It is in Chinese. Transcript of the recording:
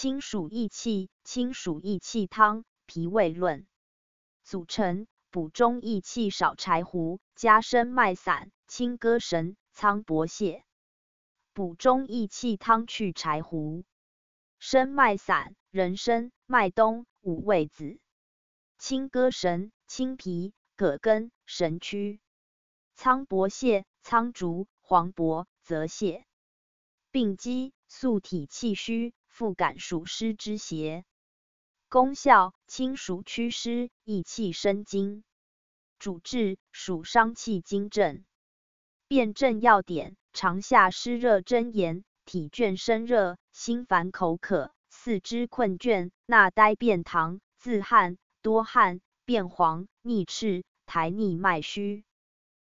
清暑益气，清暑益气汤，脾胃论。组成：补中益气少柴胡，加生麦散、青歌神、苍柏泻。补中益气汤去柴胡。生麦散：人参、麦冬、五味子。青歌神：青皮、葛根、神曲。苍柏泻：苍竹、黄柏、泽泻。病机：素体气虚，复感暑湿之邪。功效：清暑祛湿，益气生津。主治：暑伤气经症。辨证要点：常下湿热蒸炎，体倦身热，心烦口渴，四肢困倦，纳呆便溏，自汗，多汗，便黄，逆赤，苔腻脉虚。